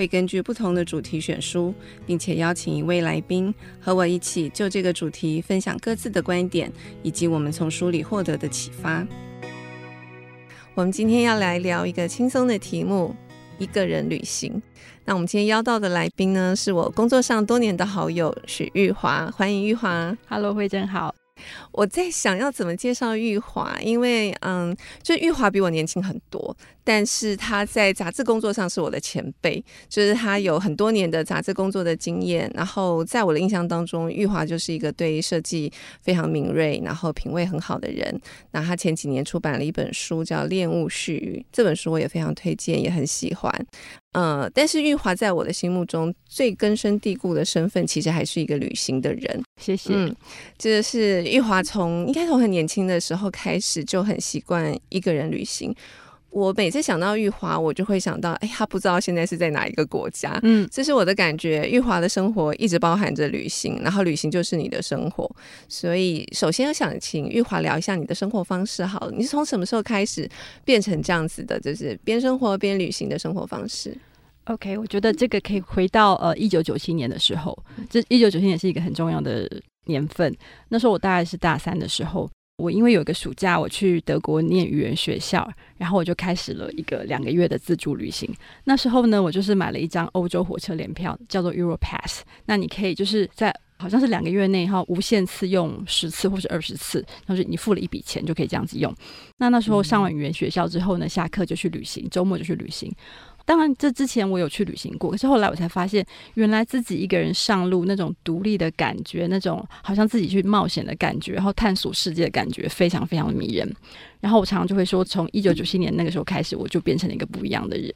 会根据不同的主题选书，并且邀请一位来宾和我一起就这个主题分享各自的观点，以及我们从书里获得的启发。我们今天要来聊一个轻松的题目：一个人旅行。那我们今天邀到的来宾呢，是我工作上多年的好友许玉华，欢迎玉华。Hello，惠贞好。我在想要怎么介绍玉华，因为嗯，就玉华比我年轻很多。但是他在杂志工作上是我的前辈，就是他有很多年的杂志工作的经验。然后在我的印象当中，玉华就是一个对设计非常敏锐，然后品味很好的人。那他前几年出版了一本书叫《恋物絮语》，这本书我也非常推荐，也很喜欢。呃，但是玉华在我的心目中最根深蒂固的身份，其实还是一个旅行的人。谢谢。嗯，这是玉华从应该从很年轻的时候开始就很习惯一个人旅行。我每次想到玉华，我就会想到，哎，他不知道现在是在哪一个国家。嗯，这是我的感觉。玉华的生活一直包含着旅行，然后旅行就是你的生活。所以，首先我想请玉华聊一下你的生活方式。好了，你是从什么时候开始变成这样子的，就是边生活边旅行的生活方式？OK，我觉得这个可以回到呃一九九七年的时候。这一九九七年是一个很重要的年份。那时候我大概是大三的时候。我因为有一个暑假，我去德国念语言学校，然后我就开始了一个两个月的自助旅行。那时候呢，我就是买了一张欧洲火车联票，叫做 Europass。那你可以就是在好像是两个月内哈，无限次用十次或是二十次，就是你付了一笔钱就可以这样子用。那那时候上完语言学校之后呢，下课就去旅行，周末就去旅行。当然，这之前我有去旅行过，可是后来我才发现，原来自己一个人上路那种独立的感觉，那种好像自己去冒险的感觉，然后探索世界的感觉，非常非常迷人。然后我常常就会说，从一九九七年那个时候开始，我就变成了一个不一样的人。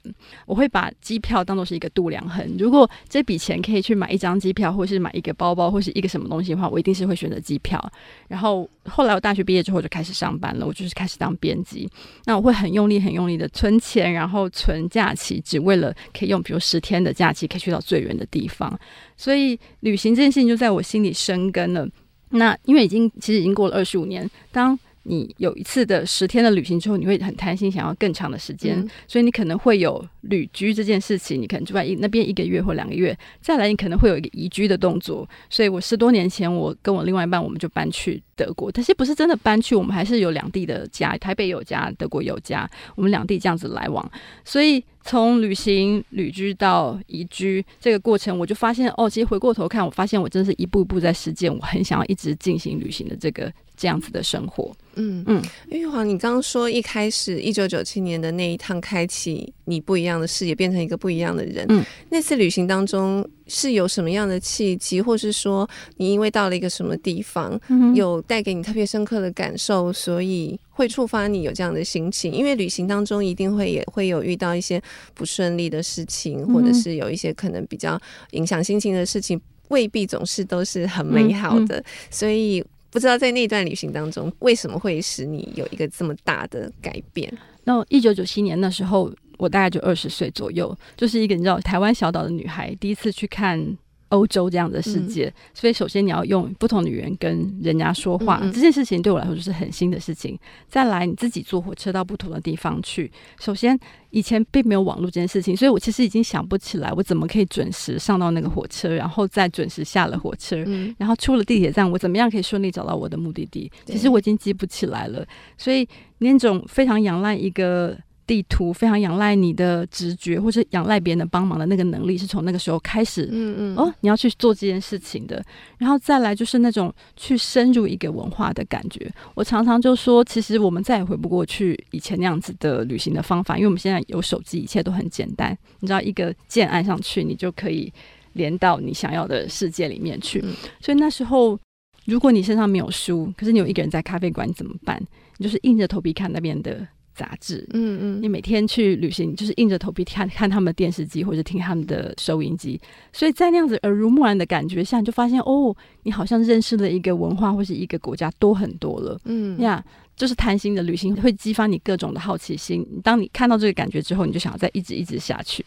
我会把机票当作是一个度量衡，如果这笔钱可以去买一张机票，或是买一个包包，或是一个什么东西的话，我一定是会选择机票。然后后来我大学毕业之后就开始上班了，我就是开始当编辑。那我会很用力、很用力的存钱，然后存假期，只为了可以用，比如十天的假期可以去到最远的地方。所以旅行这件事情就在我心里生根了。那因为已经其实已经过了二十五年，当你有一次的十天的旅行之后，你会很贪心，想要更长的时间，嗯、所以你可能会有旅居这件事情，你可能住在一那边一个月或两个月，再来你可能会有一个移居的动作。所以我十多年前，我跟我另外一半，我们就搬去德国，但是不是真的搬去，我们还是有两地的家，台北有家，德国有家，我们两地这样子来往。所以从旅行、旅居到移居这个过程，我就发现哦，其实回过头看，我发现我真的是一步一步在实践，我很想要一直进行旅行的这个这样子的生活。嗯嗯，玉华，你刚刚说一开始一九九七年的那一趟开启你不一样的视野，变成一个不一样的人。嗯，那次旅行当中是有什么样的契机，或是说你因为到了一个什么地方，嗯、有带给你特别深刻的感受，所以会触发你有这样的心情？因为旅行当中一定会也会有遇到一些不顺利的事情，或者是有一些可能比较影响心情的事情，未必总是都是很美好的，嗯嗯、所以。不知道在那段旅行当中，为什么会使你有一个这么大的改变？那一九九七年那时候，我大概就二十岁左右，就是一个你知道台湾小岛的女孩，第一次去看。欧洲这样的世界，嗯、所以首先你要用不同的语言跟人家说话，嗯嗯，这件事情对我来说就是很新的事情。再来，你自己坐火车到不同的地方去，首先以前并没有网络这件事情，所以我其实已经想不起来我怎么可以准时上到那个火车，然后再准时下了火车，嗯、然后出了地铁站，我怎么样可以顺利找到我的目的地？其实我已经记不起来了，所以那种非常仰赖一个。地图非常仰赖你的直觉，或者仰赖别人的帮忙的那个能力，是从那个时候开始。嗯嗯，哦，你要去做这件事情的，然后再来就是那种去深入一个文化的感觉。我常常就说，其实我们再也回不过去以前那样子的旅行的方法，因为我们现在有手机，一切都很简单。你知道，一个键按上去，你就可以连到你想要的世界里面去。嗯、所以那时候，如果你身上没有书，可是你有一个人在咖啡馆，你怎么办？你就是硬着头皮看那边的。杂志，嗯嗯，你每天去旅行，就是硬着头皮看看他们的电视机或者听他们的收音机，所以在那样子耳濡目染的感觉下，你就发现哦，你好像认识了一个文化或是一个国家多很多了，嗯呀，yeah, 就是贪心的旅行会激发你各种的好奇心。当你看到这个感觉之后，你就想要再一直一直下去。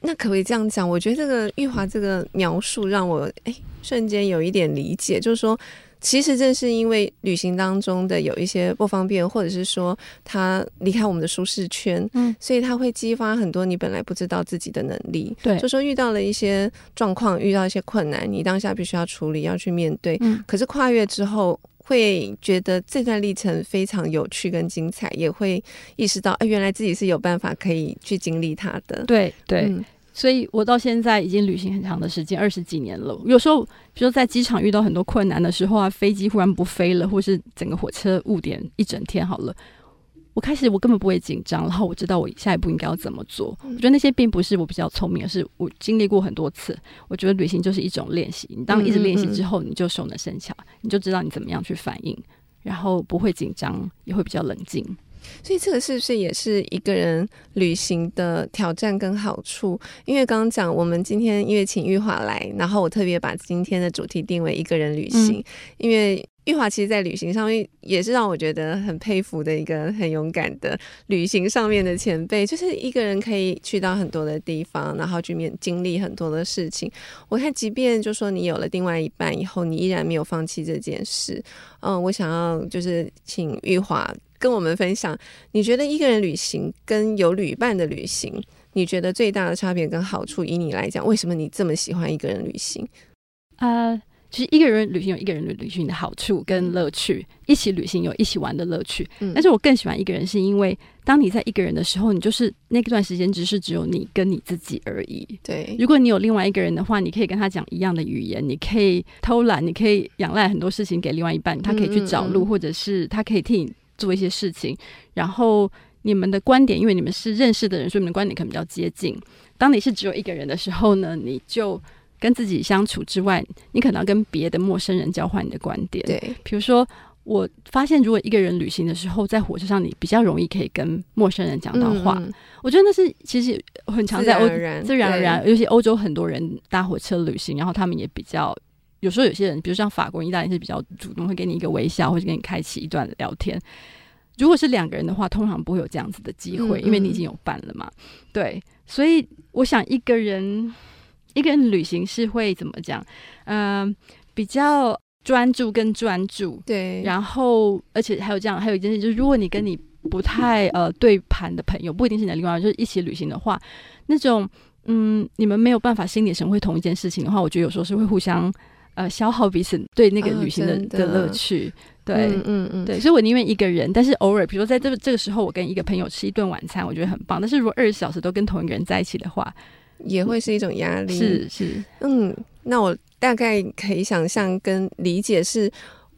那可不可以这样讲？我觉得这个玉华这个描述让我哎瞬间有一点理解，就是说。其实正是因为旅行当中的有一些不方便，或者是说他离开我们的舒适圈，嗯，所以他会激发很多你本来不知道自己的能力。对，就说遇到了一些状况，遇到一些困难，你当下必须要处理，要去面对。嗯，可是跨越之后，会觉得这段历程非常有趣跟精彩，也会意识到，哎，原来自己是有办法可以去经历它的。对对。嗯所以我到现在已经旅行很长的时间，二十几年了。有时候，比如说在机场遇到很多困难的时候啊，飞机忽然不飞了，或是整个火车误点一整天好了，我开始我根本不会紧张，然后我知道我下一步应该要怎么做。我觉得那些并不是我比较聪明，而是我经历过很多次。我觉得旅行就是一种练习，你当一直练习之后，你就熟能生巧，你就知道你怎么样去反应，然后不会紧张，也会比较冷静。所以这个是不是也是一个人旅行的挑战跟好处？因为刚刚讲，我们今天因为请玉华来，然后我特别把今天的主题定为一个人旅行，嗯、因为玉华其实，在旅行上面也是让我觉得很佩服的一个很勇敢的旅行上面的前辈，就是一个人可以去到很多的地方，然后去面经历很多的事情。我看，即便就说你有了另外一半以后，你依然没有放弃这件事。嗯，我想要就是请玉华。跟我们分享，你觉得一个人旅行跟有旅伴的旅行，你觉得最大的差别跟好处，以你来讲，为什么你这么喜欢一个人旅行？呃，其实一个人旅行有一个人旅行的好处跟乐趣，一起旅行有一起玩的乐趣。嗯，但是我更喜欢一个人，是因为当你在一个人的时候，你就是那段时间只是只有你跟你自己而已。对，如果你有另外一个人的话，你可以跟他讲一样的语言，你可以偷懒，你可以仰赖很多事情给另外一半，他可以去找路，嗯嗯嗯，或者是他可以替你。做一些事情，然后你们的观点，因为你们是认识的人，所以你们的观点可能比较接近。当你是只有一个人的时候呢，你就跟自己相处之外，你可能要跟别的陌生人交换你的观点。对，比如说，我发现如果一个人旅行的时候，在火车上，你比较容易可以跟陌生人讲到话。我觉得那是其实很常在欧，自然而然，尤其欧洲很多人搭火车旅行，然后他们也比较。有时候有些人，比如像法国人、意大利人是比较主动，会给你一个微笑，或者给你开启一段聊天。如果是两个人的话，通常不会有这样子的机会，因为你已经有伴了嘛。对，所以我想一个人一个人旅行是会怎么讲？嗯、呃，比较专注跟专注。对，然后而且还有这样，还有一件事就是，如果你跟你不太呃对盘的朋友，不一定是你的另外，就是一起旅行的话，那种嗯，你们没有办法心领神会同一件事情的话，我觉得有时候是会互相。呃，消耗彼此对那个旅行的、哦、的乐趣，对，嗯嗯，嗯对，所以我宁愿一个人，但是偶尔，比如说在这个这个时候，我跟一个朋友吃一顿晚餐，我觉得很棒。但是如果二十小时都跟同一个人在一起的话，也会是一种压力。是是，嗯，那我大概可以想象跟理解是。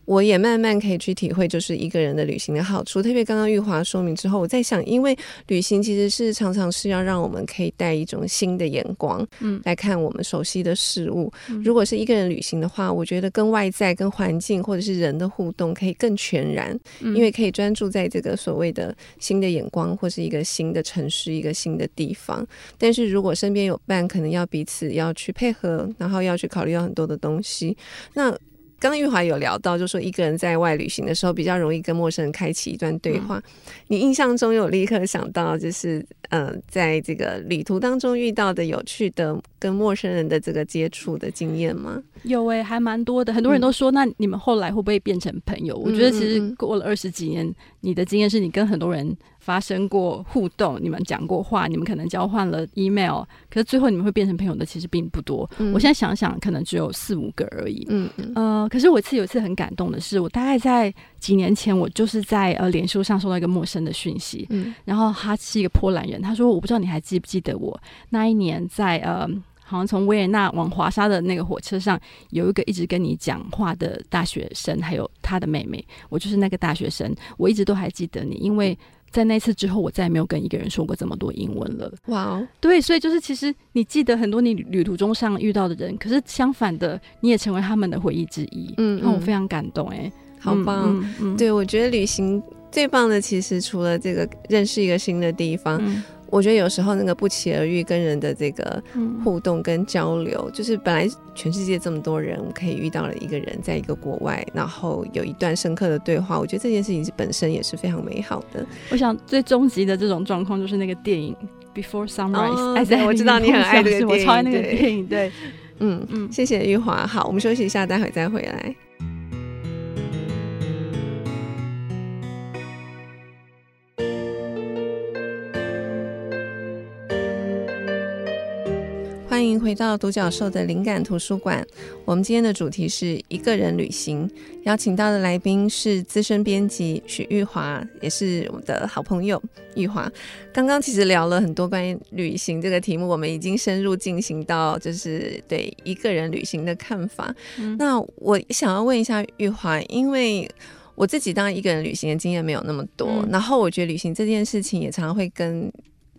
我也慢慢可以去体会，就是一个人的旅行的好处。特别刚刚玉华说明之后，我在想，因为旅行其实是常常是要让我们可以带一种新的眼光，嗯，来看我们熟悉的事物。嗯，如果是一个人旅行的话，我觉得跟外在、跟环境或者是人的互动可以更全然，因为可以专注在这个所谓的新的眼光，或是一个新的城市、一个新的地方。但是如果身边有伴，可能要彼此要去配合，然后要去考虑到很多的东西。那刚刚玉华有聊到，就说一个人在外旅行的时候，比较容易跟陌生人开启一段对话。嗯、你印象中有立刻想到，就是嗯、呃，在这个旅途当中遇到的有趣的跟陌生人的这个接触的经验吗？有诶、欸，还蛮多的。很多人都说，嗯、那你们后来会不会变成朋友？我觉得其实过了二十几年，你的经验是你跟很多人。发生过互动，你们讲过话，你们可能交换了 email，可是最后你们会变成朋友的其实并不多。嗯、我现在想想，可能只有四五个而已。嗯嗯。呃，可是我一次有一次很感动的是，我大概在几年前，我就是在呃脸书上收到一个陌生的讯息，嗯，然后他是一个波兰人，他说我不知道你还记不记得我那一年在呃，好像从维也纳往华沙的那个火车上，有一个一直跟你讲话的大学生，还有他的妹妹，我就是那个大学生，我一直都还记得你，因为。在那次之后，我再也没有跟一个人说过这么多英文了。哇哦，对，所以就是其实你记得很多你旅途中上遇到的人，可是相反的，你也成为他们的回忆之一。嗯，让我非常感动、欸，哎，好棒。嗯，嗯嗯对，我觉得旅行最棒的其实除了这个认识一个新的地方。嗯我觉得有时候那个不期而遇跟人的这个互动跟交流，嗯、就是本来全世界这么多人，可以遇到了一个人，在一个国外，然后有一段深刻的对话。我觉得这件事情本身也是非常美好的。我想最终极的这种状况就是那个电影《Before Sunrise》。哎，我知道你很爱这个电影，我超爱那个电影。对，嗯嗯，谢谢玉华。好，我们休息一下，待会再回来。欢迎回到独角兽的灵感图书馆。我们今天的主题是一个人旅行，邀请到的来宾是资深编辑许玉华，也是我们的好朋友玉华。刚刚其实聊了很多关于旅行这个题目，我们已经深入进行到就是对一个人旅行的看法。嗯、那我想要问一下玉华，因为我自己当一个人旅行的经验没有那么多，嗯、然后我觉得旅行这件事情也常常会跟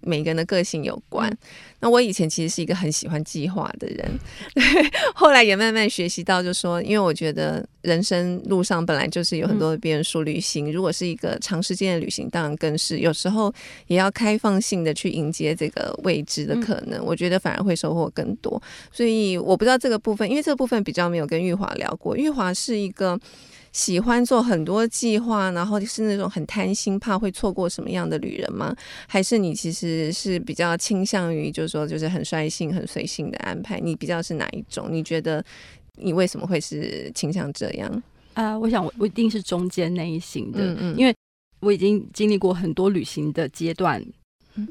每个人的个性有关。嗯、那我以前其实是一个很喜欢计划的人，后来也慢慢学习到，就说，因为我觉得人生路上本来就是有很多的变数，旅行如果是一个长时间的旅行，当然更是有时候也要开放性的去迎接这个未知的可能。我觉得反而会收获更多。所以我不知道这个部分，因为这个部分比较没有跟玉华聊过。玉华是一个。喜欢做很多计划，然后是那种很贪心，怕会错过什么样的旅人吗？还是你其实是比较倾向于，就是说，就是很率性、很随性的安排？你比较是哪一种？你觉得你为什么会是倾向这样？啊、呃，我想我我一定是中间那一型的，嗯嗯，因为我已经经历过很多旅行的阶段。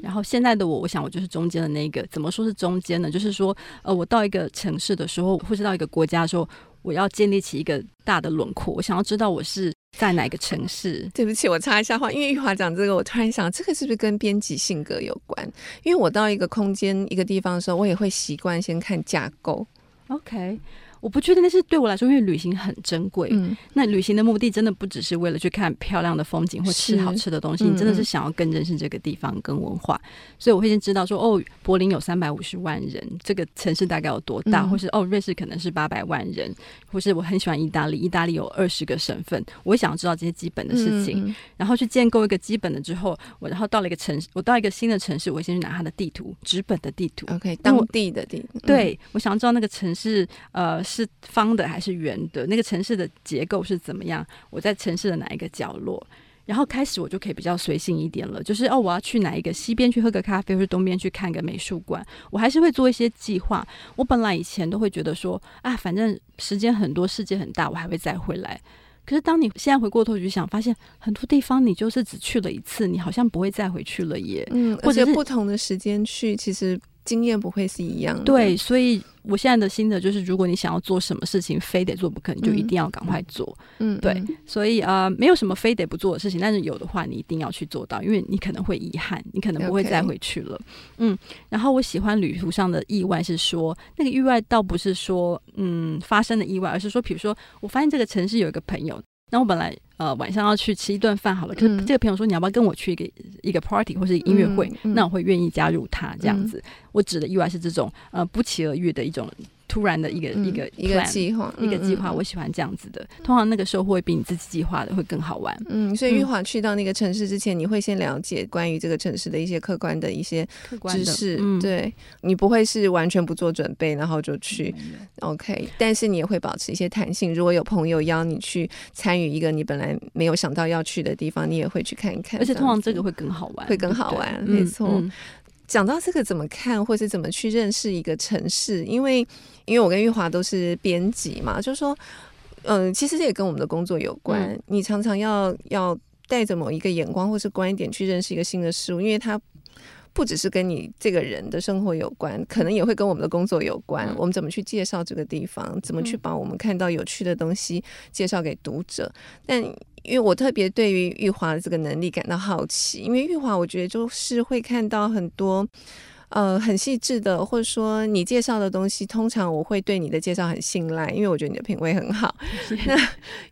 然后现在的我，我想我就是中间的那个。怎么说是中间呢？就是说，呃，我到一个城市的时候，或是到一个国家的时候，我要建立起一个大的轮廓。我想要知道我是在哪个城市。对不起，我插一下话，因为玉华讲这个，我突然想，这个是不是跟编辑性格有关？因为我到一个空间、一个地方的时候，我也会习惯先看架构。OK。我不确定那是对我来说，因为旅行很珍贵。嗯，那旅行的目的真的不只是为了去看漂亮的风景或吃好吃的东西，你真的是想要更认识这个地方跟文化。所以我会先知道说，哦，柏林有三百五十万人，这个城市大概有多大？或是哦，瑞士可能是八百万人，或是我很喜欢意大利，意大利有二十个省份。我会想要知道这些基本的事情，然后去建构一个基本的之后，我然后到了一个城市，我到一个新的城市，我先去拿它的地图，纸本的地图，OK，当地的地图。对，我想要知道那个城市，呃。是方的还是圆的？那个城市的结构是怎么样？我在城市的哪一个角落？然后开始我就可以比较随性一点了，就是哦，我要去哪一个西边去喝个咖啡，或是东边去看个美术馆，我还是会做一些计划。我本来以前都会觉得说啊，反正时间很多，世界很大，我还会再回来。可是当你现在回过头去想，发现很多地方你就是只去了一次，你好像不会再回去了耶。嗯，或者不同的时间去，其实。经验不会是一样的，对，所以我现在的心得就是，如果你想要做什么事情，非得做不可，你就一定要赶快做。嗯，对，所以啊、呃，没有什么非得不做的事情，但是有的话，你一定要去做到，因为你可能会遗憾，你可能不会再回去了。嗯，然后我喜欢旅途上的意外，是说那个意外倒不是说嗯发生的意外，而是说，比如说我发现这个城市有一个朋友。那我本来呃晚上要去吃一顿饭好了，可是这个朋友说，你要不要跟我去一个一个 party 或是音乐会？那我会愿意加入他这样子。嗯、我指的意外是这种呃不期而遇的一种。突然的一个、嗯、一个一个计划，一个计划，我喜欢这样子的。通常那个收获会比你自己计划的会更好玩。嗯，所以玉华去到那个城市之前，嗯、你会先了解关于这个城市的一些客观的一些知识。嗯、对，你不会是完全不做准备然后就去。嗯、OK，但是你也会保持一些弹性。如果有朋友邀你去参与一个你本来没有想到要去的地方，你也会去看一看。而且通常这个会更好玩，会更好玩。没错。嗯讲到这个怎么看，或是怎么去认识一个城市？因为，因为我跟玉华都是编辑嘛，就是说，嗯、呃，其实这也跟我们的工作有关。嗯、你常常要要带着某一个眼光或是观点去认识一个新的事物，因为它不只是跟你这个人的生活有关，可能也会跟我们的工作有关。嗯、我们怎么去介绍这个地方？怎么去把我们看到有趣的东西介绍给读者？但因为我特别对于玉华的这个能力感到好奇，因为玉华我觉得就是会看到很多呃很细致的，或者说你介绍的东西，通常我会对你的介绍很信赖，因为我觉得你的品味很好。那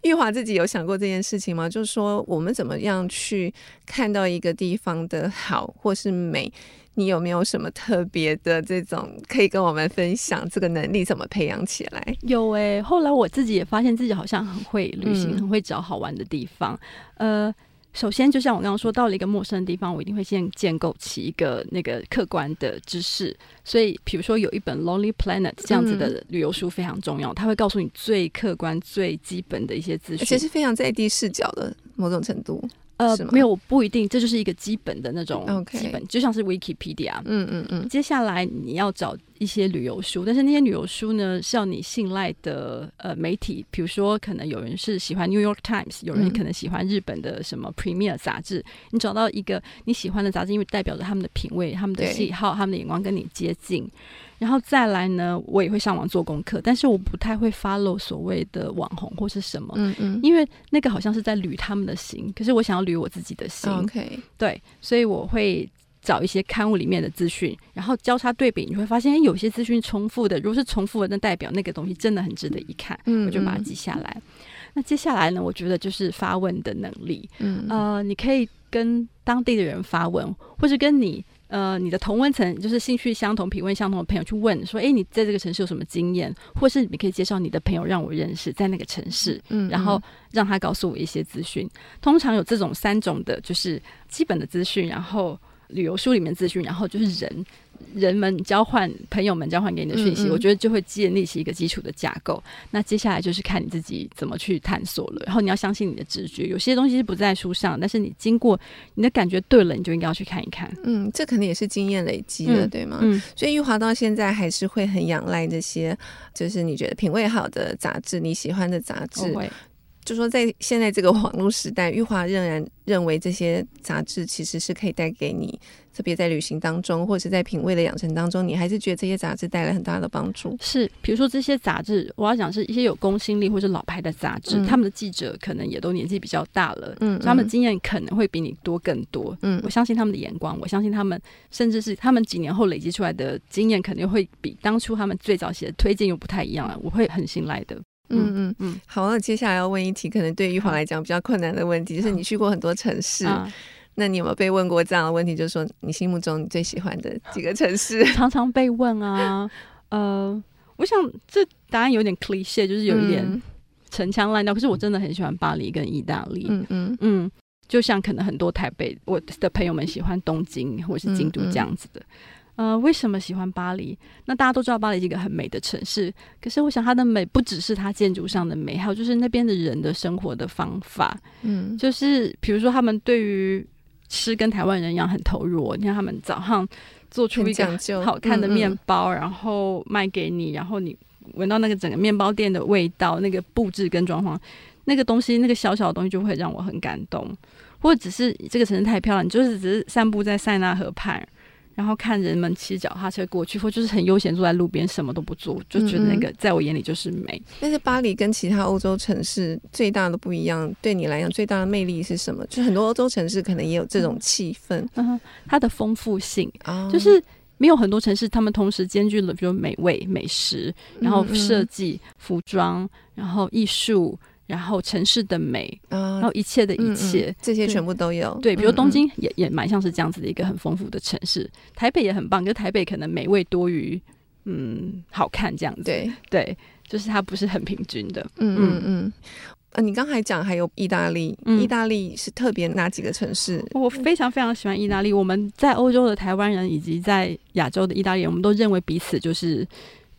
玉华自己有想过这件事情吗？就是说我们怎么样去看到一个地方的好或是美？你有没有什么特别的这种可以跟我们分享？这个能力怎么培养起来？有哎、欸，后来我自己也发现自己好像很会旅行，嗯、很会找好玩的地方。呃，首先，就像我刚刚说，到了一个陌生的地方，我一定会先建构起一个那个客观的知识。所以，比如说有一本《Lonely Planet》这样子的旅游书非常重要，它会告诉你最客观、最基本的一些资讯，而且是非常在地视角的某种程度。呃，没有，不一定，这就是一个基本的那种基本.就像是 Wikipedia。嗯嗯嗯。接下来你要找一些旅游书，但是那些旅游书呢，是要你信赖的呃媒体，比如说可能有人是喜欢 New York Times，有人可能喜欢日本的什么 Premier 杂志。嗯、你找到一个你喜欢的杂志，因为代表着他们的品味、他们的喜好、他们的眼光跟你接近。然后再来呢，我也会上网做功课，但是我不太会 follow 所谓的网红或是什么，嗯嗯，因为那个好像是在捋他们的心，可是我想要捋我自己的心，OK，对，所以我会找一些刊物里面的资讯，然后交叉对比，你会发现，有些资讯重复的，如果是重复的，那代表那个东西真的很值得一看，嗯，我就把它记下来。那接下来呢，我觉得就是发问的能力，嗯，呃，你可以跟当地的人发问，或者跟你。呃，你的同温层就是兴趣相同、品味相同的朋友去问说：“哎，你在这个城市有什么经验？或是你可以介绍你的朋友让我认识在那个城市，嗯，然后让他告诉我一些资讯。通常有这种三种的，就是基本的资讯，然后旅游书里面资讯，然后就是人。”人们交换，朋友们交换给你的讯息，嗯嗯，我觉得就会建立起一个基础的架构。那接下来就是看你自己怎么去探索了。然后你要相信你的直觉，有些东西是不在书上，但是你经过你的感觉对了，你就应该要去看一看。嗯，这肯定也是经验累积的，嗯、对吗？嗯。所以玉华到现在还是会很仰赖这些，就是你觉得品味好的杂志，你喜欢的杂志。就说在现在这个网络时代，玉华仍然认为这些杂志其实是可以带给你，特别在旅行当中，或者是在品味的养成当中，你还是觉得这些杂志带来很大的帮助。是，比如说这些杂志，我要讲是一些有公信力或者老牌的杂志，嗯，他们的记者可能也都年纪比较大了，嗯，他们的经验可能会比你多更多。嗯，我相信他们的眼光，我相信他们，甚至是他们几年后累积出来的经验，肯定会比当初他们最早写的推荐又不太一样了。我会很信赖的。嗯嗯嗯，好，那接下来要问一题，可能对玉华来讲比较困难的问题，就是你去过很多城市，那你有没有被问过这样的问题？就是说，你心目中你最喜欢的几个城市？常常被问啊，呃，我想这答案有点 cliché，就是有一点陈腔滥调。可是我真的很喜欢巴黎跟意大利，嗯嗯嗯，就像可能很多台北我的朋友们喜欢东京或是京都这样子的。呃，为什么喜欢巴黎？那大家都知道巴黎是一个很美的城市，可是我想它的美不只是它建筑上的美，还有就是那边的人的生活的方法。嗯，就是比如说他们对于吃跟台湾人一样很投入。你看他们早上做出一个好看的面包，然后卖给你，然后你闻到那个整个面包店的味道，那个布置跟装潢，那个东西，那个小小的东西就会让我很感动。或者只是这个城市太漂亮，你就是只是散步在塞纳河畔。然后看人们骑脚踏车过去，或就是很悠闲坐在路边，什么都不做，就觉得那个在我眼里就是美。但是巴黎跟其他欧洲城市最大的不一样，对你来讲最大的魅力是什么？就很多欧洲城市可能也有这种气氛，嗯，它的丰富性，哦，就是没有很多城市，他们同时兼具了，比如美味、美食，然后设计、服装，然后艺术。然后城市的美，啊，然后一切的一切，这些全部都有。对，比如东京也也蛮像是这样子的一个很丰富的城市。台北也很棒，就台北可能美味多于嗯好看这样子。对对，就是它不是很平均的。嗯嗯嗯。呃，你刚才讲还有意大利，嗯，意大利是特别哪几个城市？我非常非常喜欢意大利。我们在欧洲的台湾人以及在亚洲的意大利人，我们都认为彼此就是。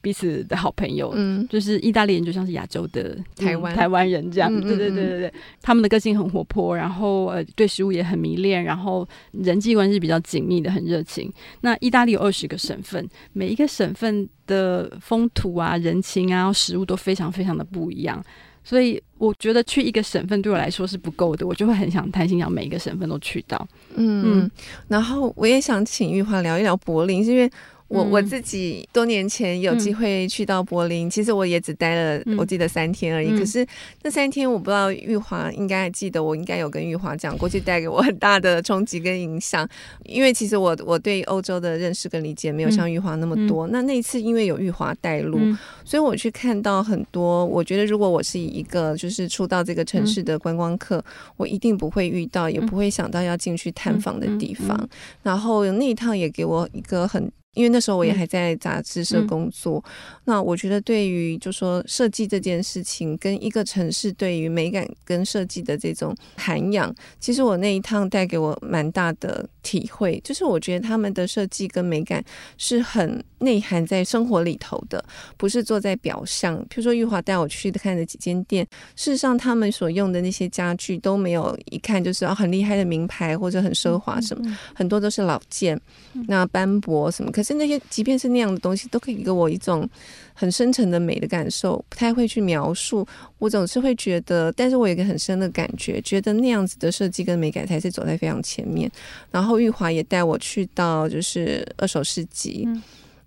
彼此的好朋友，嗯，就是意大利人，就像是亚洲的台湾、嗯、台湾人这样，对对对对对，他们的个性很活泼，然后呃，对食物也很迷恋，然后人际关系比较紧密的，很热情。那意大利有二十个省份，每一个省份的风土啊、人情啊、食物都非常非常的不一样，所以我觉得去一个省份对我来说是不够的，我就会很想贪心，想每一个省份都去到。嗯，嗯，然后我也想请玉华聊一聊柏林，是因为。我我自己多年前有机会去到柏林，嗯，其实我也只待了，我记得三天而已。嗯，可是那三天，我不知道玉华应该还记得，我应该有跟玉华讲过，去带给我很大的冲击跟影响。因为其实我我对欧洲的认识跟理解没有像玉华那么多。嗯，那那一次，因为有玉华带路，嗯，所以我去看到很多。我觉得如果我是一个就是初到这个城市的观光客，嗯，我一定不会遇到，也不会想到要进去探访的地方。然后那一趟也给我一个很。因为那时候我也还在杂志社工作。嗯、那我觉得，对于就说设计这件事情，跟一个城市对于美感跟设计的这种涵养，其实我那一趟带给我蛮大的体会。就是我觉得他们的设计跟美感是很内涵在生活里头的，不是坐在表象。譬如说，玉华带我去看的几间店，事实上他们所用的那些家具都没有一看就是啊很厉害的名牌或者很奢华什么，嗯嗯、很多都是老件，那斑驳什么。可是那些即便是那样的东西，都可以给我一种很深沉的美的感受。不太会去描述，我总是会觉得，但是我有一个很深的感觉，觉得那样子的设计跟美感才是走在非常前面。然后玉华也带我去到就是二手市集，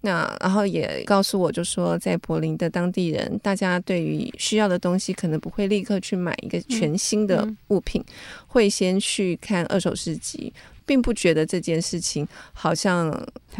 那然后也告诉我，就说在柏林的当地人，大家对于需要的东西，可能不会立刻去买一个全新的物品，嗯嗯、会先去看二手市集。并不觉得这件事情好像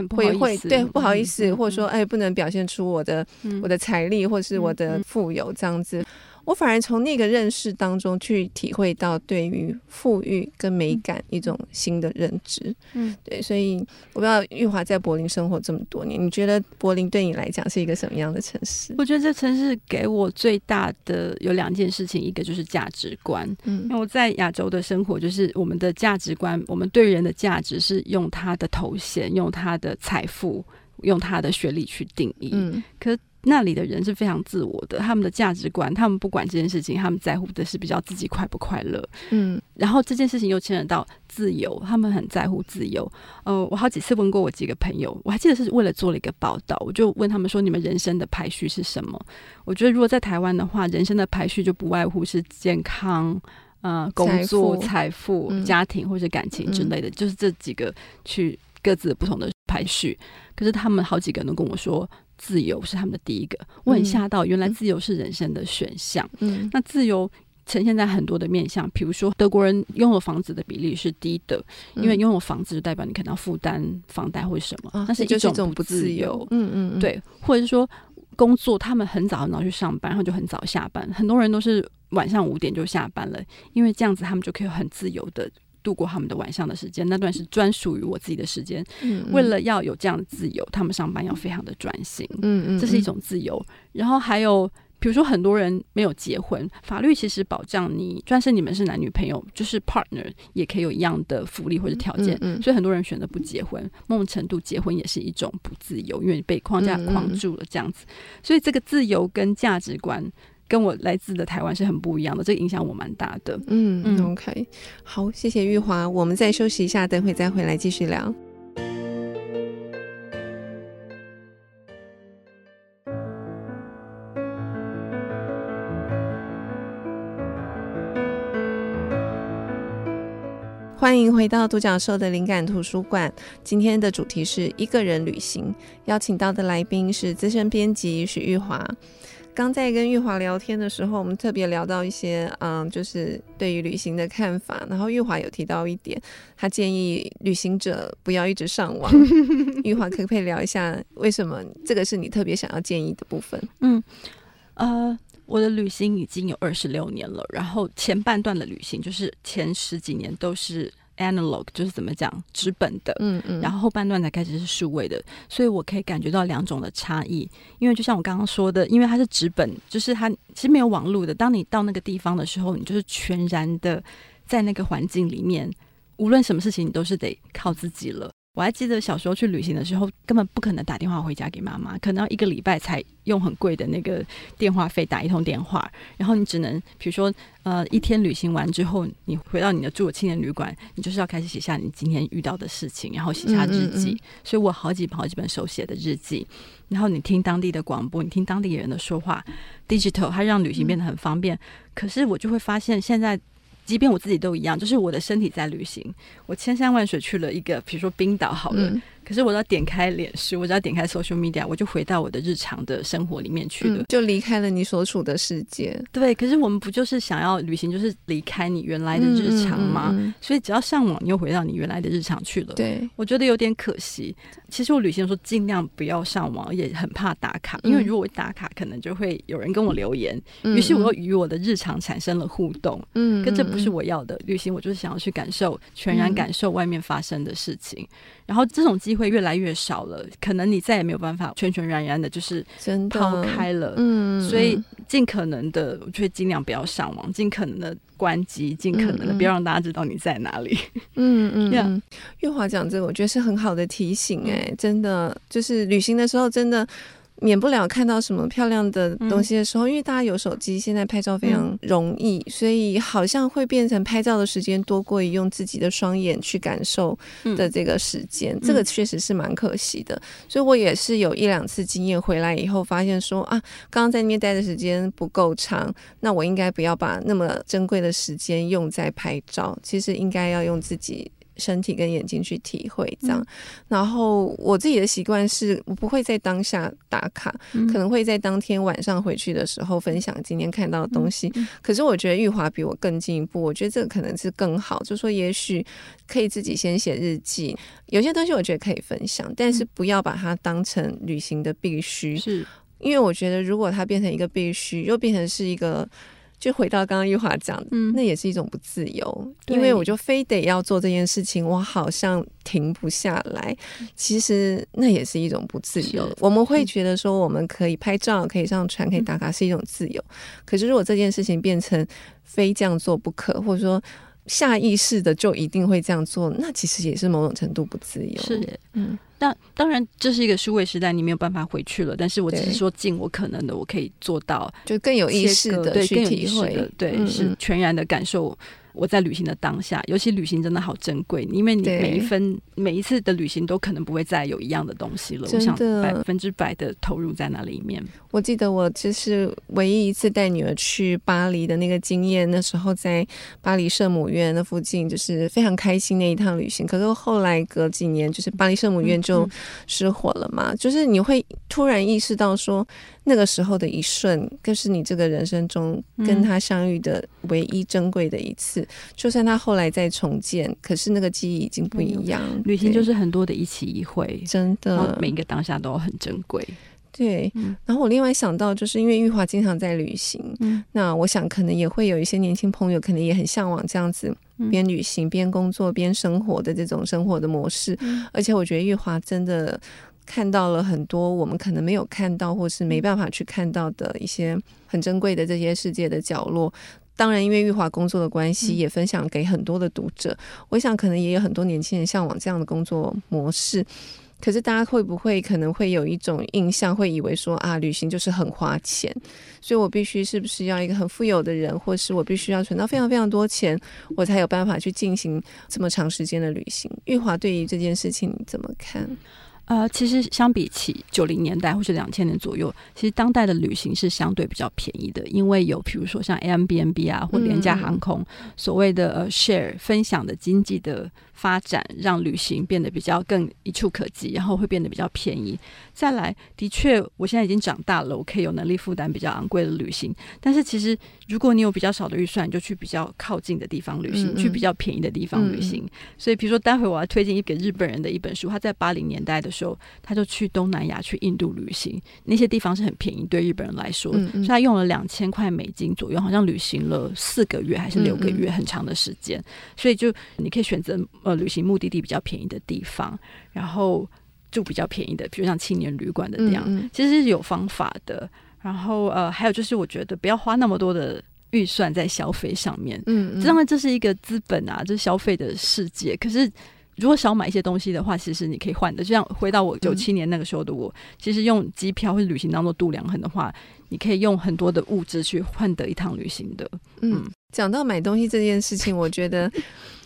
会会对不好意思，嗯、或者说哎不能表现出我的、嗯、我的财力或是我的富有这样子。我反而从那个认识当中去体会到对于富裕跟美感一种新的认知。嗯，对，所以我不知道玉华在柏林生活这么多年，你觉得柏林对你来讲是一个什么样的城市？我觉得这城市给我最大的有两件事情，一个就是价值观。嗯，因为我在亚洲的生活，就是我们的价值观，我们对人的价值是用他的头衔、用他的财富、用他的学历去定义。嗯，可。那里的人是非常自我的，他们的价值观，他们不管这件事情，他们在乎的是比较自己快不快乐。嗯，然后这件事情又牵扯到自由，他们很在乎自由。呃，我好几次问过我几个朋友，我还记得是为了做了一个报道，我就问他们说：“你们人生的排序是什么？”我觉得如果在台湾的话，人生的排序就不外乎是健康、呃，工作、财富、家庭或者感情之类的，嗯、就是这几个去各自不同的排序。可是他们好几个人都跟我说。自由是他们的第一个，我很吓到，原来自由是人生的选项。嗯，那自由呈现在很多的面向，比如说德国人拥有房子的比例是低的，因为拥有房子就代表你可能要负担房贷或什么，那是一种不自由。嗯嗯，对，或者是说工作，他们很早很早去上班，然后就很早下班，很多人都是晚上五点就下班了，因为这样子他们就可以很自由的。度过他们的晚上的时间，那段是专属于我自己的时间。嗯嗯，为了要有这样的自由，他们上班要非常的专心。嗯，嗯嗯，这是一种自由。然后还有，比如说很多人没有结婚，法律其实保障你，专设你们是男女朋友，就是 partner 也可以有一样的福利或者条件。嗯嗯，所以很多人选择不结婚，某种程度结婚也是一种不自由，因为你被框架框住了这样子。所以这个自由跟价值观。跟我来自的台湾是很不一样的，这个影响我蛮大的。嗯嗯，OK，好，谢谢玉华，我们再休息一下，等会再回来继续聊。欢迎回到独角兽的灵感图书馆，今天的主题是一个人旅行，邀请到的来宾是资深编辑许玉华。刚在跟玉华聊天的时候，我们特别聊到一些，嗯，就是对于旅行的看法。然后玉华有提到一点，他建议旅行者不要一直上网。玉华可不可以聊一下，为什么这个是你特别想要建议的部分？嗯，呃，我的旅行已经有二十六年了，然后前半段的旅行就是前十几年都是。Analog 就是怎么讲纸本的，嗯嗯，然后后半段才开始是数位的，所以我可以感觉到两种的差异。因为就像我刚刚说的，因为它是纸本，就是它其实没有网络的。当你到那个地方的时候，你就是全然的在那个环境里面，无论什么事情，你都是得靠自己了。我还记得小时候去旅行的时候，根本不可能打电话回家给妈妈，可能要一个礼拜才用很贵的那个电话费打一通电话。然后你只能，比如说，呃，一天旅行完之后，你回到你的住的青年旅馆，你就是要开始写下你今天遇到的事情，然后写下日记。嗯嗯嗯。所以我好几本好几本手写的日记。然后你听当地的广播，你听当地人的说话，digital 它让旅行变得很方便。嗯。可是我就会发现现在。即便我自己都一样，就是我的身体在旅行，我千山万水去了一个，比如说冰岛好了。可是我要点开脸书，我只要点开 social media，我就回到我的日常的生活里面去了，嗯、就离开了你所处的世界。对，可是我们不就是想要旅行，就是离开你原来的日常吗？嗯嗯嗯、所以只要上网，你又回到你原来的日常去了。对，我觉得有点可惜。其实我旅行的时候尽量不要上网，也很怕打卡，因为如果我一打卡，可能就会有人跟我留言，于、嗯、是我又与我的日常产生了互动。嗯，可这不是我要的旅行，我就是想要去感受，全然感受外面发生的事情。嗯、然后这种机会。越来越少了，可能你再也没有办法全全然然的，就是抛开了。嗯，所以尽可能的，我觉得尽量不要上网，尽可能的关机，尽可能的不要让大家知道你在哪里。嗯嗯，嗯，玉华讲这个，我觉得是很好的提醒、欸。哎，真的，就是旅行的时候，真的。免不了看到什么漂亮的东西的时候，嗯、因为大家有手机，现在拍照非常容易，嗯、所以好像会变成拍照的时间多过于用自己的双眼去感受的这个时间，嗯、这个确实是蛮可惜的。所以我也是有一两次经验回来以后，发现说啊，刚刚在那边待的时间不够长，那我应该不要把那么珍贵的时间用在拍照，其实应该要用自己。身体跟眼睛去体会这样，嗯、然后我自己的习惯是我不会在当下打卡，嗯、可能会在当天晚上回去的时候分享今天看到的东西。可是我觉得玉华比我更进一步，我觉得这个可能是更好，就说也许可以自己先写日记，有些东西我觉得可以分享，但是不要把它当成旅行的必须，是因为我觉得如果它变成一个必须，又变成是一个。就回到刚刚玉华讲那也是一种不自由，因为我就非得要做这件事情，我好像停不下来。其实那也是一种不自由。我们会觉得说，我们可以拍照、可以上传、可以打卡，是一种自由。嗯、可是如果这件事情变成非这样做不可，或者说下意识的就一定会这样做，那其实也是某种程度不自由。是，嗯。那当然，这是一个数位时代，你没有办法回去了。但是我只是说尽我可能的，我可以做到，就更有意识的去体会，对，嗯嗯是全然的感受。我在旅行的当下，尤其旅行真的好珍贵，因为你每一分每一次的旅行都可能不会再有一样的东西了。我想百分之百的投入在那里面。我记得我就是唯一一次带女儿去巴黎的那个经验，那时候在巴黎圣母院那附近，就是非常开心那一趟旅行。可是后来隔几年，就是巴黎圣母院就失火了嘛，嗯嗯就是你会突然意识到说。那个时候的一瞬，更是你这个人生中跟他相遇的唯一珍贵的一次。嗯、就算他后来再重建，可是那个记忆已经不一样。嗯、旅行就是很多的一起一会，真的，每一个当下都很珍贵。对，嗯、然后我另外想到，就是因为玉华经常在旅行，嗯、那我想可能也会有一些年轻朋友，可能也很向往这样子边旅行边工作边生活的这种生活的模式。嗯、而且我觉得玉华真的。看到了很多我们可能没有看到，或是没办法去看到的一些很珍贵的这些世界的角落。当然，因为玉华工作的关系，也分享给很多的读者。我想，可能也有很多年轻人向往这样的工作模式。可是，大家会不会可能会有一种印象，会以为说啊，旅行就是很花钱，所以我必须是不是要一个很富有的人，或是我必须要存到非常非常多钱，我才有办法去进行这么长时间的旅行？玉华对于这件事情你怎么看？呃，其实相比起九零年代或是两千年左右，其实当代的旅行是相对比较便宜的，因为有比如说像 Airbnb 啊或廉价航空，嗯、所谓的呃 share 分享的经济的发展，让旅行变得比较更一触可及，然后会变得比较便宜。再来，的确，我现在已经长大了，我可以有能力负担比较昂贵的旅行。但是其实，如果你有比较少的预算，你就去比较靠近的地方旅行，嗯嗯去比较便宜的地方旅行。所以，比如说，待会我要推荐一个日本人的一本书，他在八零年代的时候。他就去东南亚、去印度旅行，那些地方是很便宜，对日本人来说，嗯嗯所以他用了两千块美金左右，好像旅行了四个月还是六个月，很长的时间。所以就你可以选择呃旅行目的地比较便宜的地方，然后住比较便宜的，比如像青年旅馆的这样，其实是有方法的。然后呃，还有就是我觉得不要花那么多的预算在消费上面，嗯，嗯，当然这是一个资本啊，这是消费的世界，可是。如果少买一些东西的话，其实你可以换的。就像回到我九七年那个时候的我，嗯、其实用机票或者旅行当做度量衡的话，你可以用很多的物质去换得一趟旅行的。嗯，讲到买东西这件事情，我觉得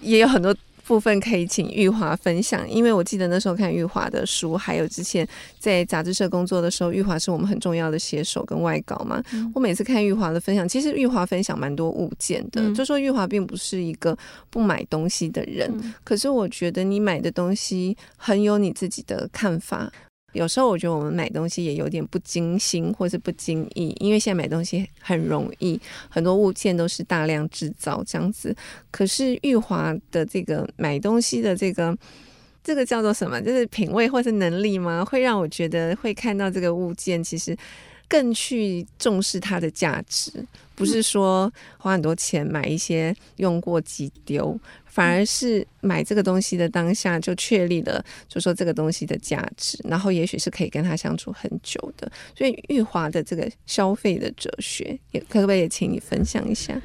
也有很多。部分可以请玉华分享，因为我记得那时候看玉华的书，还有之前在杂志社工作的时候，玉华是我们很重要的写手跟外稿嘛。嗯、我每次看玉华的分享，其实玉华分享蛮多物件的，嗯、就说玉华并不是一个不买东西的人，嗯、可是我觉得你买的东西很有你自己的看法。有时候我觉得我们买东西也有点不精心或是不经意，因为现在买东西很容易，很多物件都是大量制造这样子。可是玉华的这个买东西的这个这个叫做什么？就是品味或是能力吗？会让我觉得会看到这个物件其实更去重视它的价值，不是说花很多钱买一些用过即丢，反而是买这个东西的当下就确立了，就说这个东西的价值，然后也许是可以跟他相处很久的。所以玉华的这个消费的哲学，也可不可以也请你分享一下？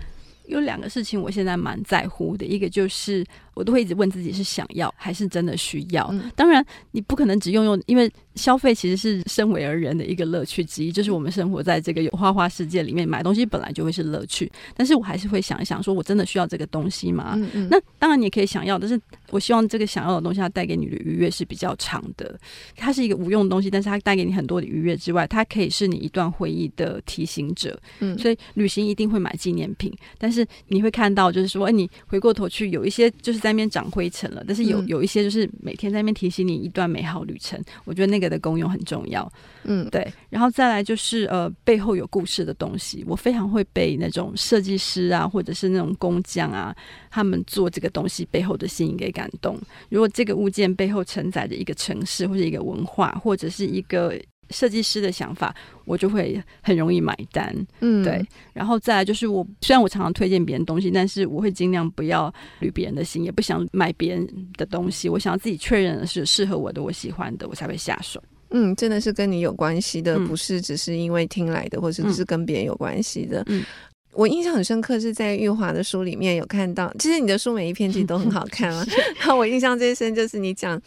有两个事情我现在蛮在乎的，一个就是。我都会一直问自己是想要还是真的需要。嗯、当然，你不可能只用用，因为消费其实是身为而人的一个乐趣之一，就是我们生活在这个有花花世界里面，买东西本来就会是乐趣。但是我还是会想一想，说我真的需要这个东西吗？嗯嗯，那当然你也可以想要，但是我希望这个想要的东西它带给你的愉悦是比较长的。它是一个无用的东西，但是它带给你很多的愉悦之外，它可以是你一段回忆的提醒者。嗯，所以旅行一定会买纪念品，但是你会看到，就是说，哎，你回过头去有一些就是在。在那边长灰尘了，但是有有一些就是每天在那边提醒你一段美好旅程，我觉得那个的功用很重要。嗯，对。然后再来就是呃背后有故事的东西，我非常会被那种设计师啊，或者是那种工匠啊，他们做这个东西背后的心意给感动。如果这个物件背后承载着一个城市或者一个文化，或者是一个。设计师的想法，我就会很容易买单。嗯，对。然后再来就是我，我虽然我常常推荐别人东西，但是我会尽量不要捋别人的心，也不想买别人的东西。我想要自己确认的是适合我的、我喜欢的，我才会下手。嗯，真的是跟你有关系的，不是只是因为听来的，或者是跟别人有关系的。嗯，我印象很深刻是在玉华的书里面有看到，其实你的书每一篇其实都很好看啊。然后我印象最深就是你讲。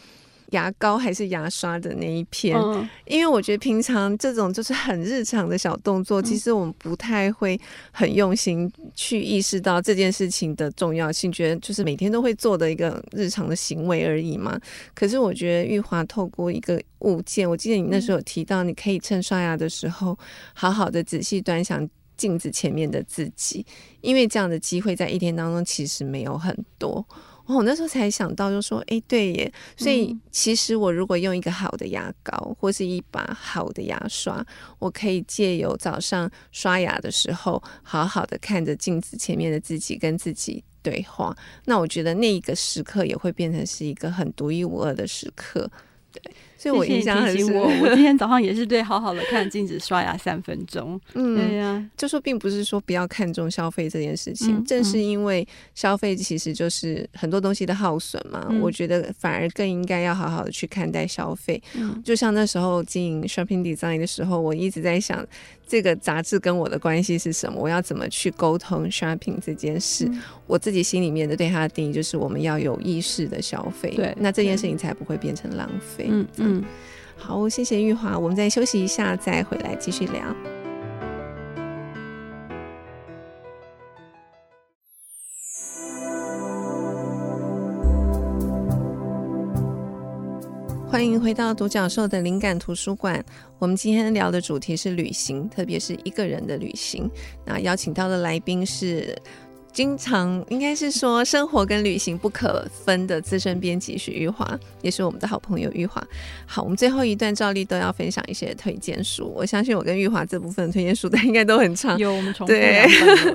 牙膏还是牙刷的那一篇，嗯、因为我觉得平常这种就是很日常的小动作，嗯、其实我们不太会很用心去意识到这件事情的重要性，觉得就是每天都会做的一个日常的行为而已嘛。可是我觉得玉华透过一个物件，我记得你那时候有提到，你可以趁刷牙的时候，好好的仔细端详镜子前面的自己，因为这样的机会在一天当中其实没有很多。我、哦、那时候才想到，就说，哎、欸，对耶。所以其实我如果用一个好的牙膏，或是一把好的牙刷，我可以借由早上刷牙的时候，好好的看着镜子前面的自己，跟自己对话。那我觉得那一个时刻也会变成是一个很独一无二的时刻。对。所以我印象很深。我我今天早上也是对，好好的看镜子刷牙三分钟。嗯，对呀、啊，就说并不是说不要看重消费这件事情，嗯、正是因为消费其实就是很多东西的耗损嘛。嗯、我觉得反而更应该要好好的去看待消费。嗯，就像那时候经营 Shopping Design 的时候，我一直在想这个杂志跟我的关系是什么？我要怎么去沟通 Shopping 这件事？嗯、我自己心里面的对它的定义就是我们要有意识的消费。对，那这件事情才不会变成浪费。嗯嗯。嗯好，谢谢玉华，我们再休息一下，再回来继续聊。欢迎回到独角兽的灵感图书馆。我们今天聊的主题是旅行，特别是一个人的旅行。那邀请到的来宾是。经常应该是说生活跟旅行不可分的资深编辑许玉华，也是我们的好朋友玉华。好，我们最后一段照例都要分享一些推荐书。我相信我跟玉华这部分的推荐书的应该都很长。有我们重复对。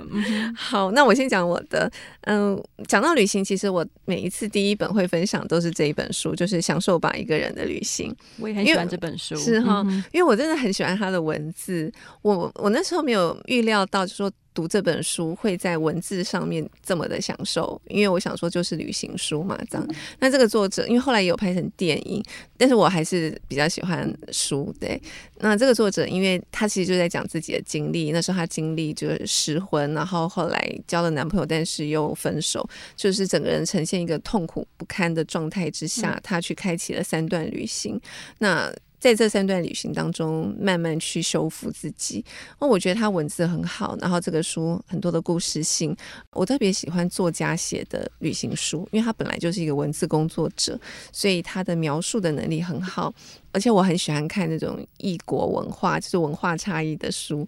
好，那我先讲我的。嗯，讲到旅行，其实我每一次第一本会分享都是这一本书，就是《享受吧，一个人的旅行》。我也很喜欢这本书，是哈，因为我真的很喜欢他的文字。我我那时候没有预料到，就说。读这本书会在文字上面这么的享受，因为我想说就是旅行书嘛，这样。那这个作者，因为后来也有拍成电影，但是我还是比较喜欢书。对，那这个作者，因为他其实就在讲自己的经历，那时候他经历就是失婚，然后后来交了男朋友，但是又分手，就是整个人呈现一个痛苦不堪的状态之下，他去开启了三段旅行。那在这三段旅行当中，慢慢去修复自己。哦，我觉得他文字很好，然后这个书很多的故事性，我特别喜欢作家写的旅行书，因为他本来就是一个文字工作者，所以他的描述的能力很好。而且我很喜欢看那种异国文化，就是文化差异的书，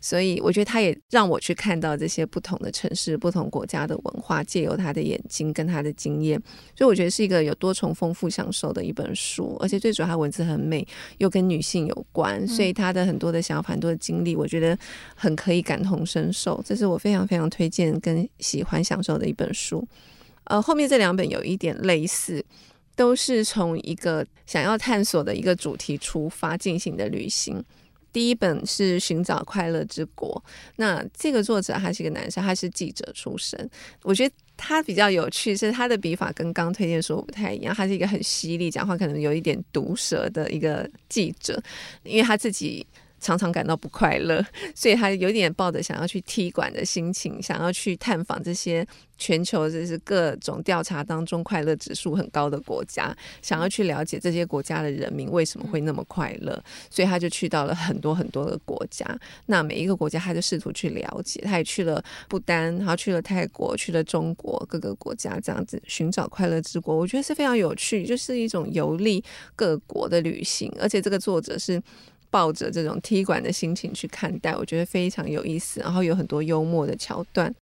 所以我觉得他也让我去看到这些不同的城市、不同国家的文化，借由他的眼睛跟他的经验，所以我觉得是一个有多重丰富享受的一本书。而且最主要，他文字很美，又跟女性有关，所以他的很多的想法、很多的经历，我觉得很可以感同身受。这是我非常非常推荐跟喜欢享受的一本书。呃，后面这两本有一点类似。都是从一个想要探索的一个主题出发进行的旅行。第一本是《寻找快乐之国》，那这个作者他是一个男生，他是记者出身。我觉得他比较有趣，是他的笔法跟刚推荐书不太一样，他是一个很犀利，讲话可能有一点毒舌的一个记者，因为他自己。常常感到不快乐，所以他有点抱着想要去踢馆的心情，想要去探访这些全球就是各种调查当中快乐指数很高的国家，想要去了解这些国家的人民为什么会那么快乐，所以他就去到了很多很多的国家。那每一个国家，他就试图去了解。他也去了不丹，然后去了泰国，去了中国各个国家，这样子寻找快乐之国。我觉得是非常有趣，就是一种游历各国的旅行，而且这个作者是。抱着这种踢馆的心情去看待，我觉得非常有意思，然后有很多幽默的桥段。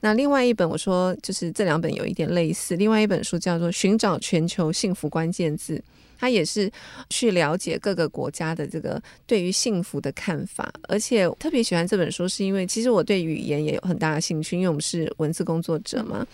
那另外一本我说就是这两本有一点类似，另外一本书叫做《寻找全球幸福关键字》，它也是去了解各个国家的这个对于幸福的看法。而且特别喜欢这本书，是因为其实我对语言也有很大的兴趣，因为我们是文字工作者嘛。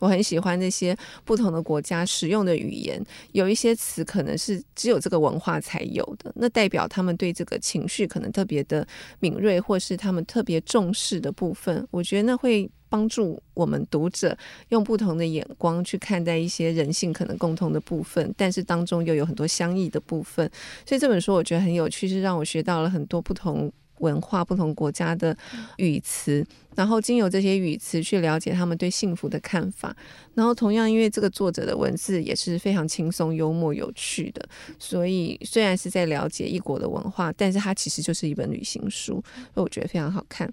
我很喜欢那些不同的国家使用的语言，有一些词可能是只有这个文化才有的，那代表他们对这个情绪可能特别的敏锐，或是他们特别重视的部分。我觉得那会帮助我们读者用不同的眼光去看待一些人性可能共通的部分，但是当中又有很多相异的部分。所以这本书我觉得很有趣，是让我学到了很多不同。文化不同国家的语词，然后经由这些语词去了解他们对幸福的看法。然后同样，因为这个作者的文字也是非常轻松、幽默、有趣的，所以虽然是在了解异国的文化，但是它其实就是一本旅行书，所以我觉得非常好看。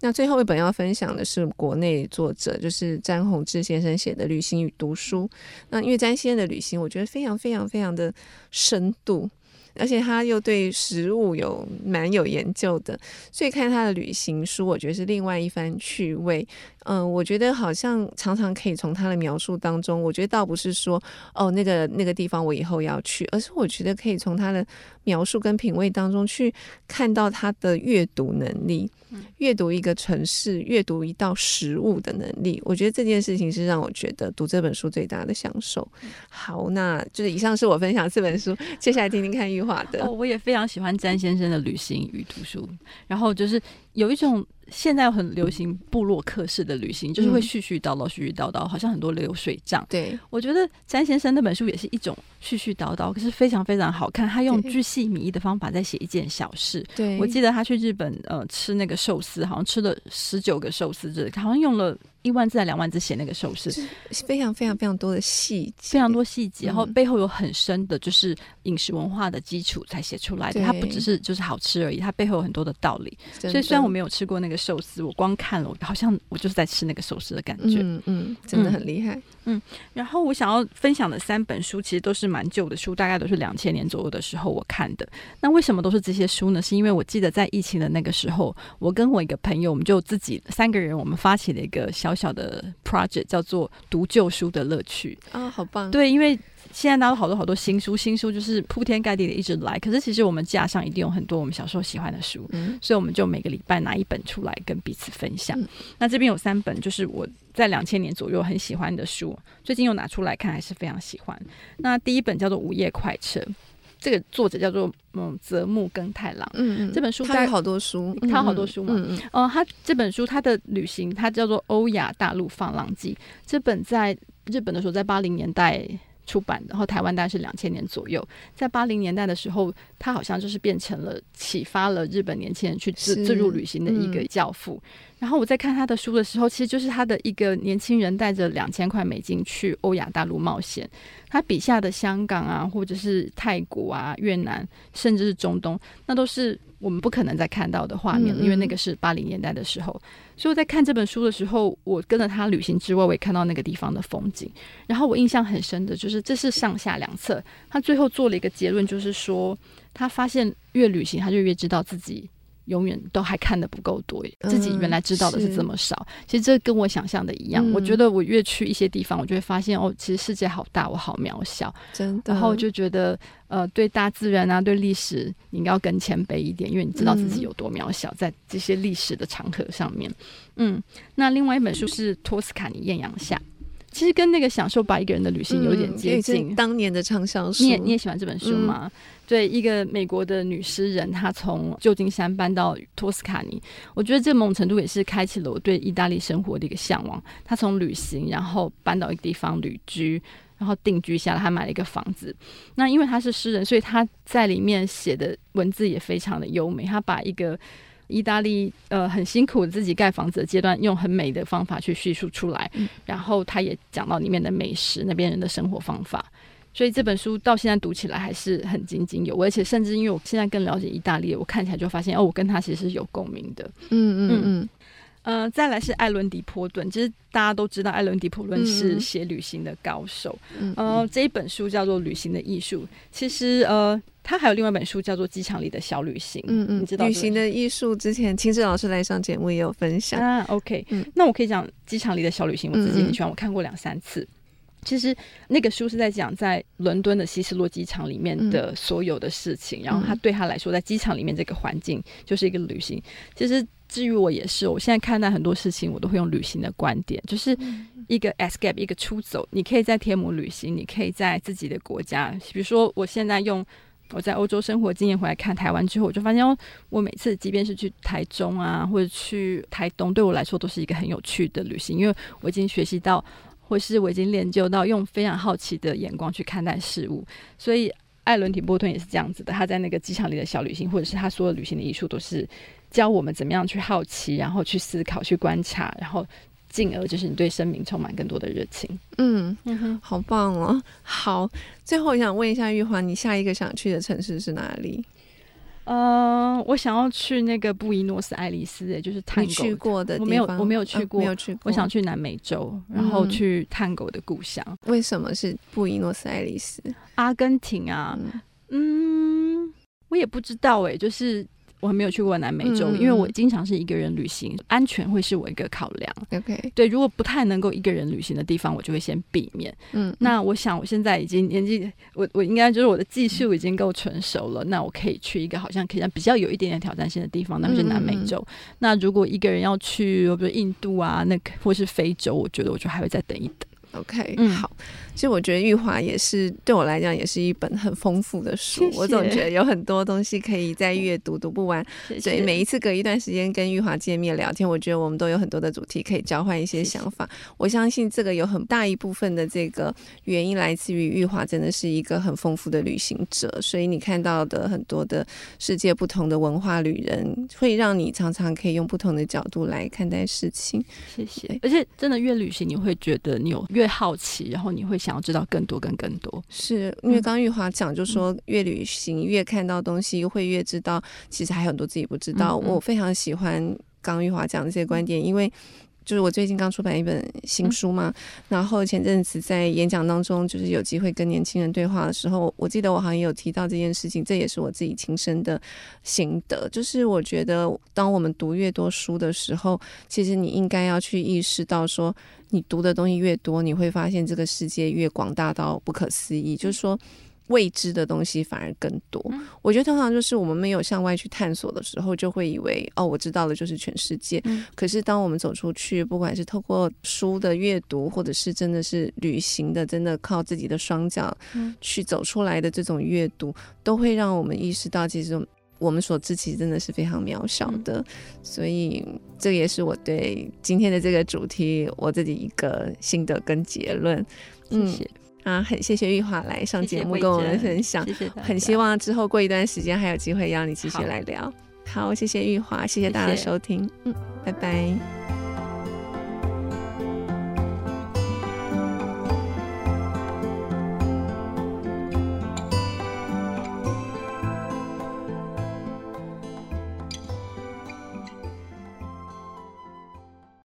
那最后一本要分享的是国内作者，就是詹宏志先生写的《旅行与读书》。那因为詹先生的旅行，我觉得非常、非常、非常的深度。而且他又对食物有蛮有研究的，所以看他的旅行书，我觉得是另外一番趣味。嗯，我觉得好像常常可以从他的描述当中，我觉得倒不是说哦那个那个地方我以后要去，而是我觉得可以从他的描述跟品味当中去看到他的阅读能力，阅读一个城市、阅读一道食物的能力。我觉得这件事情是让我觉得读这本书最大的享受。好，那就是以上是我分享这本书，接下来听听看玉华的。哦，我也非常喜欢詹先生的旅行与读书，然后就是有一种。现在很流行部落客式的旅行，就是会絮絮叨叨、絮絮叨叨，好像很多流水账。对，我觉得詹先生那本书也是一种絮絮叨叨，可是非常非常好看。他用巨细靡遗的方法在写一件小事。对，我记得他去日本呃吃那个寿司，好像吃了十九个寿司，这好像用了。一万字还两万字写那个寿司，非常非常非常多的细节，非常多细节，然后背后有很深的，就是饮食文化的基础才写出来的。它不只是就是好吃而已，它背后有很多的道理。所以虽然我没有吃过那个寿司，我光看了，好像我就是在吃那个寿司的感觉。嗯嗯，真的很厉害。嗯嗯，然后我想要分享的三本书，其实都是蛮旧的书，大概都是两千年左右的时候我看的。那为什么都是这些书呢？是因为我记得在疫情的那个时候，我跟我一个朋友，我们就自己三个人，我们发起了一个小小的 project，叫做“读旧书的乐趣”。啊，好棒！对，因为。现在拿到好多好多新书，新书就是铺天盖地的一直来。可是其实我们架上一定有很多我们小时候喜欢的书，嗯、所以我们就每个礼拜拿一本出来跟彼此分享。嗯、那这边有三本，就是我在两千年左右很喜欢的书，最近又拿出来看，还是非常喜欢。那第一本叫做《午夜快车》，这个作者叫做嗯泽木耕太郎。嗯嗯，这本书他有好多书，他有好多书嘛。嗯嗯，嗯，他这本书他的旅行，他叫做《欧亚大陆放浪记》。这本在日本的时候，在八零年代。出版，然后台湾大概是两千年左右，在八零年代的时候，他好像就是变成了启发了日本年轻人去自自助旅行的一个教父。嗯、然后我在看他的书的时候，其实就是他的一个年轻人带着两千块美金去欧亚大陆冒险。他笔下的香港啊，或者是泰国啊、越南，甚至是中东，那都是。我们不可能再看到的画面了，因为那个是八零年代的时候。所以我在看这本书的时候，我跟着他旅行之外，我也看到那个地方的风景。然后我印象很深的就是，这是上下两侧。他最后做了一个结论，就是说他发现越旅行，他就越知道自己。永远都还看的不够多，自己原来知道的是这么少。嗯、其实这跟我想象的一样。嗯、我觉得我越去一些地方，我就会发现哦，其实世界好大，我好渺小。真的。然后我就觉得，呃，对大自然啊，对历史，你应该要更谦卑一点，因为你知道自己有多渺小，在这些历史的长河上面。嗯。那另外一本书是《托斯卡尼艳阳下》。其实跟那个享受吧一个人的旅行有点接近。嗯、当年的畅销书，你也你也喜欢这本书吗？嗯、对，一个美国的女诗人，她从旧金山搬到托斯卡尼，我觉得这某种程度也是开启了我对意大利生活的一个向往。她从旅行，然后搬到一个地方旅居，然后定居下来，还买了一个房子。那因为她是诗人，所以她在里面写的文字也非常的优美。她把一个意大利呃很辛苦自己盖房子的阶段，用很美的方法去叙述出来，嗯、然后他也讲到里面的美食，那边人的生活方法，所以这本书到现在读起来还是很津津有味，而且甚至因为我现在更了解意大利，我看起来就发现哦，我跟他其实是有共鸣的。嗯嗯嗯，呃，再来是艾伦迪波顿，其实大家都知道艾伦迪波顿是写旅行的高手，呃，这一本书叫做《旅行的艺术》，其实呃。他还有另外一本书叫做《机场里的小旅行》，嗯嗯，你知道旅行的艺术之前，清志老师来上节目也有分享啊。OK，嗯，那我可以讲《机场里的小旅行》，我自己很喜欢，我看过两三次。嗯、其实那个书是在讲在伦敦的希斯洛机场里面的所有的事情，嗯、然后他对他来说，在机场里面这个环境就是一个旅行。其实至于我也是，我现在看待很多事情，我都会用旅行的观点，就是一个 escape，一个出走。你可以在天母旅行，你可以在自己的国家，比如说我现在用。我在欧洲生活经验回来看台湾之后，我就发现，我每次即便是去台中啊，或者去台东，对我来说都是一个很有趣的旅行，因为我已经学习到，或是我已经练就到用非常好奇的眼光去看待事物。所以，艾伦·提波顿也是这样子的，他在那个机场里的小旅行，或者是他所有旅行的艺术，都是教我们怎么样去好奇，然后去思考，去观察，然后。进而就是你对生命充满更多的热情。嗯嗯哼，好棒哦！好，最后我想问一下玉环，你下一个想去的城市是哪里？呃，我想要去那个布宜诺斯艾利斯，也就是探狗。你去过的地方？我没有，我没有去过，呃、没有去过。我想去南美洲，然后去探狗的故乡。嗯、为什么是布宜诺斯艾利斯？阿根廷啊？嗯，嗯，我也不知道哎，就是。我还没有去过南美洲，嗯、因为我经常是一个人旅行，安全会是我一个考量。OK，对，如果不太能够一个人旅行的地方，我就会先避免。嗯，那我想我现在已经年纪，我我应该就是我的技术已经够成熟了，嗯、那我可以去一个好像可以让比较有一点点挑战性的地方，那就是南美洲。嗯、那如果一个人要去，比如印度啊，那个或是非洲，我觉得我就还会再等一等。OK，嗯，好。其实我觉得玉华也是对我来讲也是一本很丰富的书，谢谢。我总觉得有很多东西可以再阅读，读不完。所以每一次隔一段时间跟玉华见面聊天，我觉得我们都有很多的主题可以交换一些想法。我相信这个有很大一部分的这个原因来自于玉华真的是一个很丰富的旅行者，所以你看到的很多的世界不同的文化旅人，会让你常常可以用不同的角度来看待事情。谢谢。而且真的越旅行，你会觉得你有越好奇，然后你会。想要知道更多，跟更多，是因为刚刚玉华讲，就说越旅行越看到东西，会越知道其实还有很多自己不知道。我非常喜欢刚玉华讲的这些观点，因为。就是我最近刚出版一本新书嘛，嗯、然后前阵子在演讲当中，就是有机会跟年轻人对话的时候，我记得我好像也有提到这件事情，这也是我自己亲身的心得。就是我觉得，当我们读越多书的时候，其实你应该要去意识到，说你读的东西越多，你会发现这个世界越广大到不可思议。就是说。未知的东西反而更多。我觉得通常就是我们没有向外去探索的时候，就会以为哦，我知道了就是全世界。可是当我们走出去，不管是透过书的阅读，或者是真的是旅行的，真的靠自己的双脚去走出来的这种阅读，都会让我们意识到，其实我们所知其实真的是非常渺小的。所以这也是我对今天的这个主题我自己一个心得跟结论。谢谢。啊，很谢谢玉华来上节目跟我们分享，谢谢，很希望之后过一段时间还有机会邀你继续来聊。好，好，谢谢玉华，谢谢大家的收听，嗯，拜拜。